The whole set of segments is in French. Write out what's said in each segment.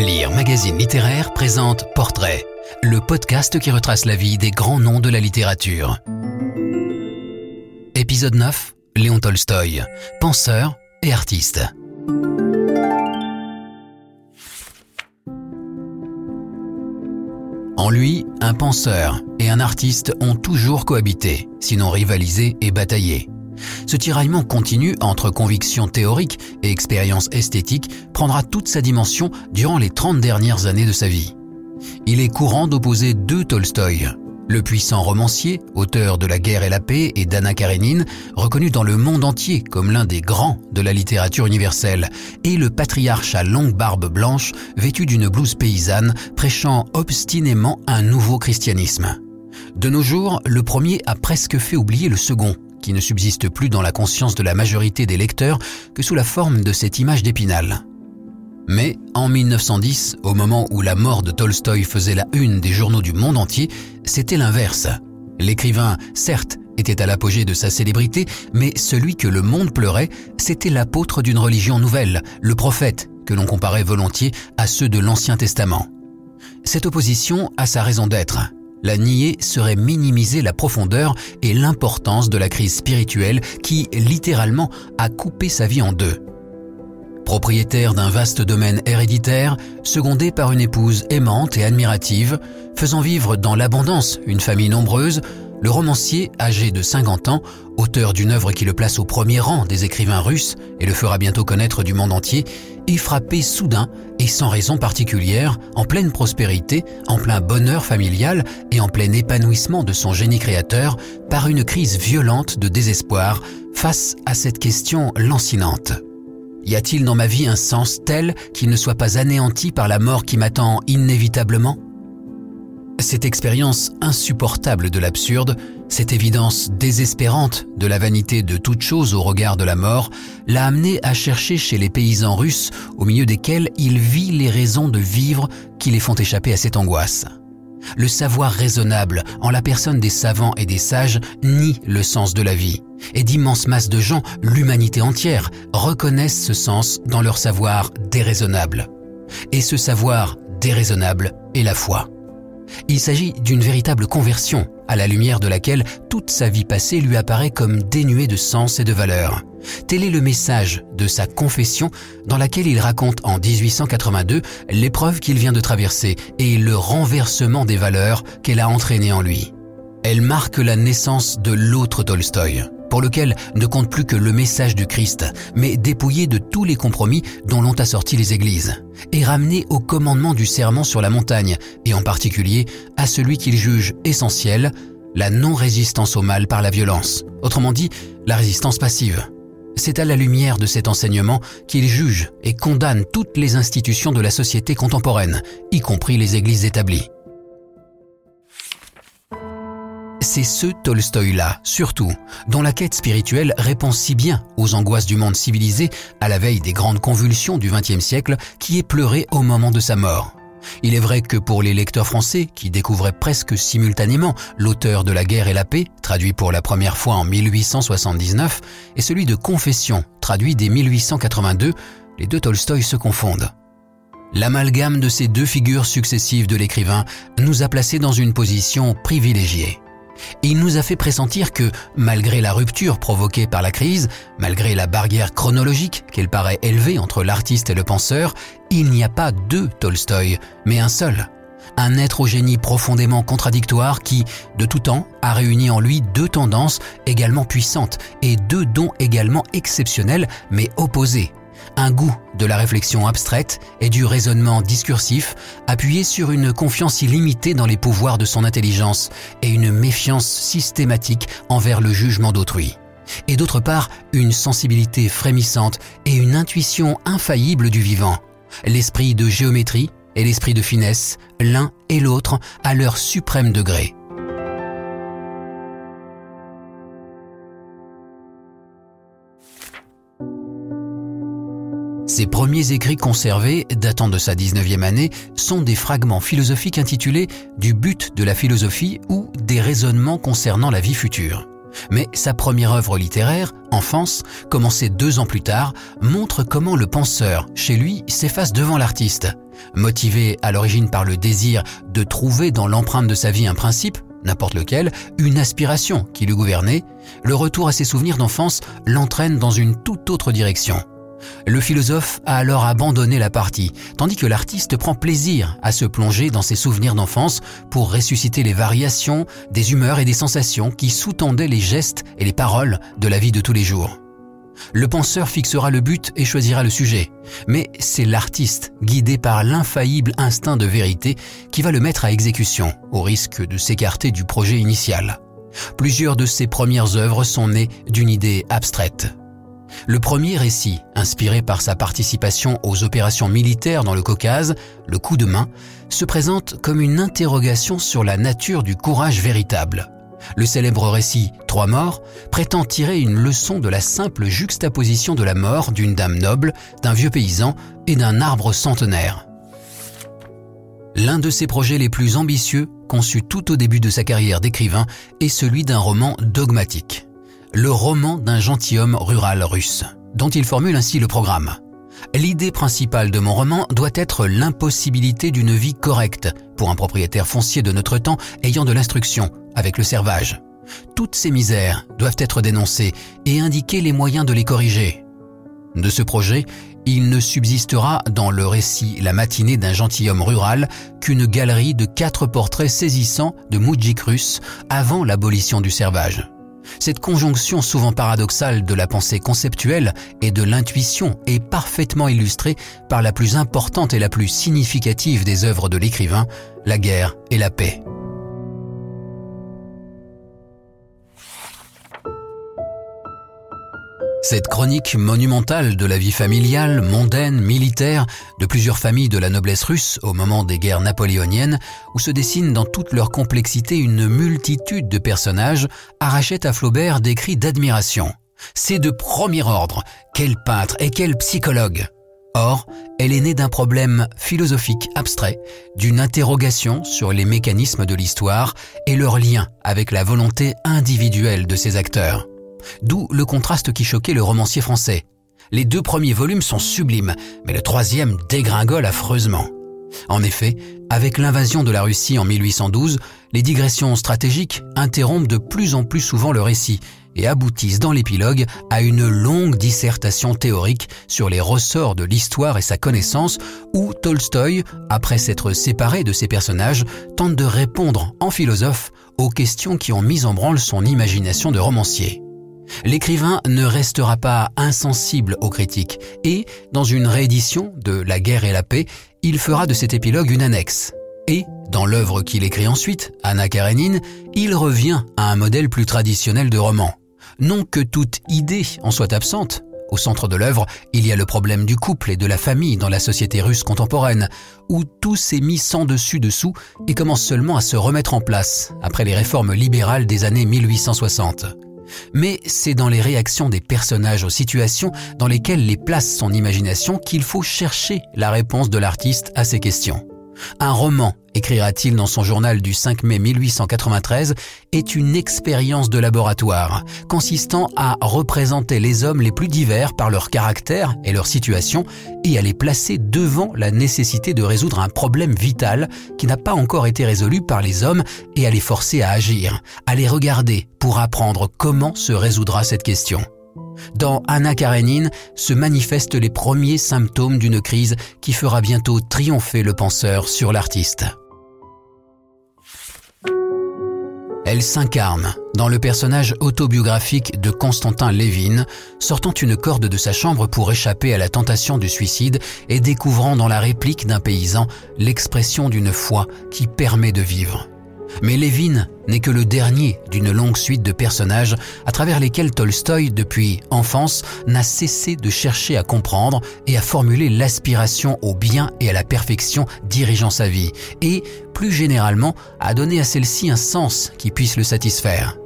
Lire Magazine Littéraire présente Portrait, le podcast qui retrace la vie des grands noms de la littérature. Épisode 9, Léon Tolstoï, penseur et artiste. En lui, un penseur et un artiste ont toujours cohabité, sinon rivalisé et bataillé. Ce tiraillement continu entre convictions théoriques et expériences esthétiques prendra toute sa dimension durant les 30 dernières années de sa vie. Il est courant d'opposer deux Tolstoï, le puissant romancier, auteur de La guerre et la paix et d'Anna Karenine, reconnu dans le monde entier comme l'un des grands de la littérature universelle, et le patriarche à longue barbe blanche, vêtu d'une blouse paysanne, prêchant obstinément un nouveau christianisme. De nos jours, le premier a presque fait oublier le second, qui ne subsiste plus dans la conscience de la majorité des lecteurs que sous la forme de cette image d'épinal. Mais en 1910, au moment où la mort de Tolstoï faisait la une des journaux du monde entier, c'était l'inverse. L'écrivain, certes, était à l'apogée de sa célébrité, mais celui que le monde pleurait, c'était l'apôtre d'une religion nouvelle, le prophète, que l'on comparait volontiers à ceux de l'Ancien Testament. Cette opposition a sa raison d'être. La nier serait minimiser la profondeur et l'importance de la crise spirituelle qui, littéralement, a coupé sa vie en deux. Propriétaire d'un vaste domaine héréditaire, secondé par une épouse aimante et admirative, faisant vivre dans l'abondance une famille nombreuse, le romancier, âgé de 50 ans, auteur d'une œuvre qui le place au premier rang des écrivains russes et le fera bientôt connaître du monde entier, frappé soudain et sans raison particulière, en pleine prospérité, en plein bonheur familial et en plein épanouissement de son génie créateur, par une crise violente de désespoir face à cette question lancinante. Y a-t-il dans ma vie un sens tel qu'il ne soit pas anéanti par la mort qui m'attend inévitablement? Cette expérience insupportable de l'absurde, cette évidence désespérante de la vanité de toute chose au regard de la mort, l'a amené à chercher chez les paysans russes, au milieu desquels il vit les raisons de vivre qui les font échapper à cette angoisse. Le savoir raisonnable, en la personne des savants et des sages, nie le sens de la vie, et d'immenses masses de gens, l'humanité entière, reconnaissent ce sens dans leur savoir déraisonnable. Et ce savoir déraisonnable est la foi. Il s'agit d'une véritable conversion, à la lumière de laquelle toute sa vie passée lui apparaît comme dénuée de sens et de valeur. Tel est le message de sa confession dans laquelle il raconte en 1882 l'épreuve qu'il vient de traverser et le renversement des valeurs qu'elle a entraîné en lui. Elle marque la naissance de l'autre Tolstoï, pour lequel ne compte plus que le message du Christ, mais dépouillé de tous les compromis dont l'ont assorti les églises, et ramené au commandement du serment sur la montagne, et en particulier à celui qu'il juge essentiel, la non-résistance au mal par la violence, autrement dit, la résistance passive. C'est à la lumière de cet enseignement qu'il juge et condamne toutes les institutions de la société contemporaine, y compris les églises établies. C'est ce Tolstoï-là, surtout, dont la quête spirituelle répond si bien aux angoisses du monde civilisé à la veille des grandes convulsions du XXe siècle qui est pleuré au moment de sa mort. Il est vrai que pour les lecteurs français qui découvraient presque simultanément l'auteur de La guerre et la paix, traduit pour la première fois en 1879, et celui de Confession, traduit dès 1882, les deux Tolstoï se confondent. L'amalgame de ces deux figures successives de l'écrivain nous a placés dans une position privilégiée il nous a fait pressentir que, malgré la rupture provoquée par la crise, malgré la barrière chronologique qu'elle paraît élever entre l'artiste et le penseur, il n'y a pas deux Tolstoï, mais un seul. Un être au génie profondément contradictoire qui, de tout temps, a réuni en lui deux tendances également puissantes et deux dons également exceptionnels mais opposés un goût de la réflexion abstraite et du raisonnement discursif, appuyé sur une confiance illimitée dans les pouvoirs de son intelligence et une méfiance systématique envers le jugement d'autrui. Et d'autre part, une sensibilité frémissante et une intuition infaillible du vivant. L'esprit de géométrie et l'esprit de finesse, l'un et l'autre à leur suprême degré. Ses premiers écrits conservés, datant de sa 19e année, sont des fragments philosophiques intitulés Du but de la philosophie ou des raisonnements concernant la vie future. Mais sa première œuvre littéraire, Enfance, commencée deux ans plus tard, montre comment le penseur, chez lui, s'efface devant l'artiste. Motivé à l'origine par le désir de trouver dans l'empreinte de sa vie un principe, n'importe lequel, une aspiration qui le gouvernait, le retour à ses souvenirs d'enfance l'entraîne dans une toute autre direction. Le philosophe a alors abandonné la partie, tandis que l'artiste prend plaisir à se plonger dans ses souvenirs d'enfance pour ressusciter les variations, des humeurs et des sensations qui sous-tendaient les gestes et les paroles de la vie de tous les jours. Le penseur fixera le but et choisira le sujet, mais c'est l'artiste, guidé par l'infaillible instinct de vérité, qui va le mettre à exécution, au risque de s'écarter du projet initial. Plusieurs de ses premières œuvres sont nées d'une idée abstraite. Le premier récit, inspiré par sa participation aux opérations militaires dans le Caucase, le coup de main, se présente comme une interrogation sur la nature du courage véritable. Le célèbre récit Trois morts prétend tirer une leçon de la simple juxtaposition de la mort d'une dame noble, d'un vieux paysan et d'un arbre centenaire. L'un de ses projets les plus ambitieux, conçu tout au début de sa carrière d'écrivain, est celui d'un roman dogmatique le roman d'un gentilhomme rural russe, dont il formule ainsi le programme. L'idée principale de mon roman doit être l'impossibilité d'une vie correcte pour un propriétaire foncier de notre temps ayant de l'instruction avec le servage. Toutes ces misères doivent être dénoncées et indiquer les moyens de les corriger. De ce projet, il ne subsistera dans le récit La matinée d'un gentilhomme rural qu'une galerie de quatre portraits saisissants de moudjiks russes avant l'abolition du servage. Cette conjonction souvent paradoxale de la pensée conceptuelle et de l'intuition est parfaitement illustrée par la plus importante et la plus significative des œuvres de l'écrivain, La guerre et la paix. Cette chronique monumentale de la vie familiale, mondaine, militaire de plusieurs familles de la noblesse russe au moment des guerres napoléoniennes, où se dessine dans toute leur complexité une multitude de personnages, arrachait à Flaubert des cris d'admiration. C'est de premier ordre, quel peintre et quel psychologue Or, elle est née d'un problème philosophique abstrait, d'une interrogation sur les mécanismes de l'histoire et leur lien avec la volonté individuelle de ses acteurs. D'où le contraste qui choquait le romancier français. Les deux premiers volumes sont sublimes, mais le troisième dégringole affreusement. En effet, avec l'invasion de la Russie en 1812, les digressions stratégiques interrompent de plus en plus souvent le récit et aboutissent dans l'épilogue à une longue dissertation théorique sur les ressorts de l'histoire et sa connaissance où Tolstoï, après s'être séparé de ses personnages, tente de répondre en philosophe aux questions qui ont mis en branle son imagination de romancier. L'écrivain ne restera pas insensible aux critiques et, dans une réédition de La guerre et la paix, il fera de cet épilogue une annexe. Et, dans l'œuvre qu'il écrit ensuite, Anna Karenine, il revient à un modèle plus traditionnel de roman. Non que toute idée en soit absente. Au centre de l'œuvre, il y a le problème du couple et de la famille dans la société russe contemporaine, où tout s'est mis sans dessus dessous et commence seulement à se remettre en place après les réformes libérales des années 1860 mais c'est dans les réactions des personnages aux situations dans lesquelles les place son imagination qu'il faut chercher la réponse de l'artiste à ces questions. Un roman, écrira-t-il dans son journal du 5 mai 1893, est une expérience de laboratoire, consistant à représenter les hommes les plus divers par leur caractère et leur situation, et à les placer devant la nécessité de résoudre un problème vital qui n'a pas encore été résolu par les hommes, et à les forcer à agir, à les regarder pour apprendre comment se résoudra cette question. Dans Anna Karenine se manifestent les premiers symptômes d'une crise qui fera bientôt triompher le penseur sur l'artiste. Elle s'incarne dans le personnage autobiographique de Constantin Lévin, sortant une corde de sa chambre pour échapper à la tentation du suicide et découvrant dans la réplique d'un paysan l'expression d'une foi qui permet de vivre. Mais Lévin n'est que le dernier d'une longue suite de personnages à travers lesquels Tolstoï, depuis enfance, n'a cessé de chercher à comprendre et à formuler l'aspiration au bien et à la perfection dirigeant sa vie, et, plus généralement, à donner à celle-ci un sens qui puisse le satisfaire.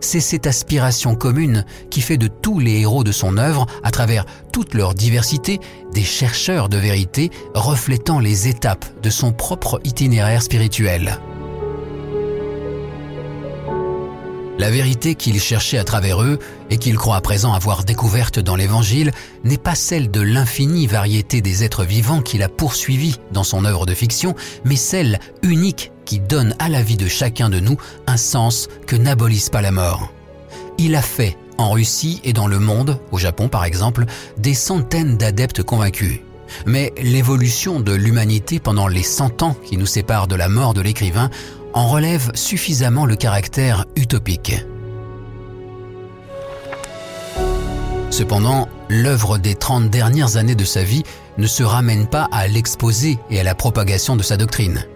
C'est cette aspiration commune qui fait de tous les héros de son œuvre, à travers toute leur diversité, des chercheurs de vérité reflétant les étapes de son propre itinéraire spirituel. La vérité qu'il cherchait à travers eux et qu'il croit à présent avoir découverte dans l'Évangile n'est pas celle de l'infinie variété des êtres vivants qu'il a poursuivi dans son œuvre de fiction, mais celle unique qui donne à la vie de chacun de nous un sens que n'abolisse pas la mort. Il a fait, en Russie et dans le monde, au Japon par exemple, des centaines d'adeptes convaincus. Mais l'évolution de l'humanité pendant les cent ans qui nous séparent de la mort de l'écrivain en relève suffisamment le caractère utopique. Cependant, l'œuvre des 30 dernières années de sa vie ne se ramène pas à l'exposé et à la propagation de sa doctrine.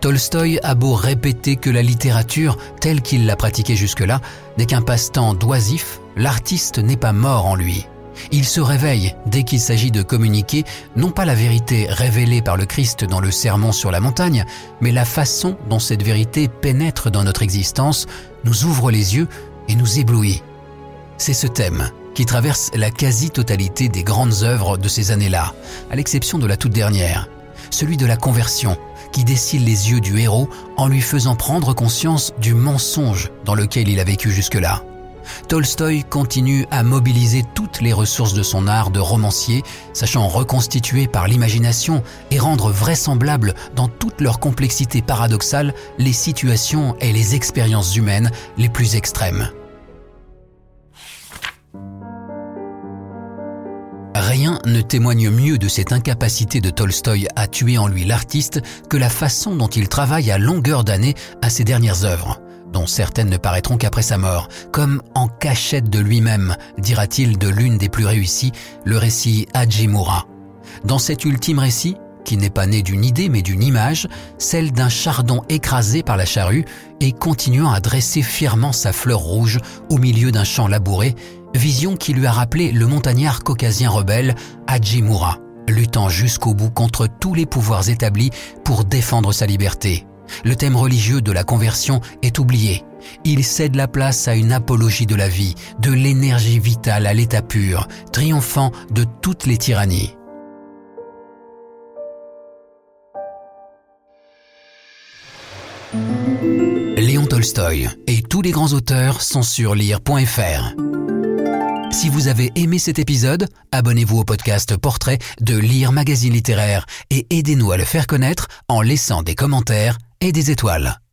Tolstoï a beau répéter que la littérature, telle qu'il l'a pratiquée jusque-là, n'est qu'un passe-temps doisif, l'artiste n'est pas mort en lui. Il se réveille dès qu'il s'agit de communiquer non pas la vérité révélée par le Christ dans le sermon sur la montagne, mais la façon dont cette vérité pénètre dans notre existence, nous ouvre les yeux et nous éblouit. C'est ce thème qui traverse la quasi-totalité des grandes œuvres de ces années-là, à l'exception de la toute dernière, celui de la conversion, qui dessille les yeux du héros en lui faisant prendre conscience du mensonge dans lequel il a vécu jusque-là. Tolstoï continue à mobiliser toutes les ressources de son art de romancier, sachant reconstituer par l'imagination et rendre vraisemblables dans toute leur complexité paradoxale les situations et les expériences humaines les plus extrêmes. Rien ne témoigne mieux de cette incapacité de Tolstoï à tuer en lui l'artiste que la façon dont il travaille à longueur d'année à ses dernières œuvres dont certaines ne paraîtront qu'après sa mort, comme en cachette de lui-même, dira-t-il de l'une des plus réussies, le récit Hajimura. Dans cet ultime récit, qui n'est pas né d'une idée mais d'une image, celle d'un chardon écrasé par la charrue et continuant à dresser fièrement sa fleur rouge au milieu d'un champ labouré, vision qui lui a rappelé le montagnard caucasien rebelle Hajimura, luttant jusqu'au bout contre tous les pouvoirs établis pour défendre sa liberté. Le thème religieux de la conversion est oublié. Il cède la place à une apologie de la vie, de l'énergie vitale à l'état pur, triomphant de toutes les tyrannies. Léon Tolstoï et tous les grands auteurs sont sur lire.fr. Si vous avez aimé cet épisode, abonnez-vous au podcast Portrait de Lire Magazine Littéraire et aidez-nous à le faire connaître en laissant des commentaires et des étoiles.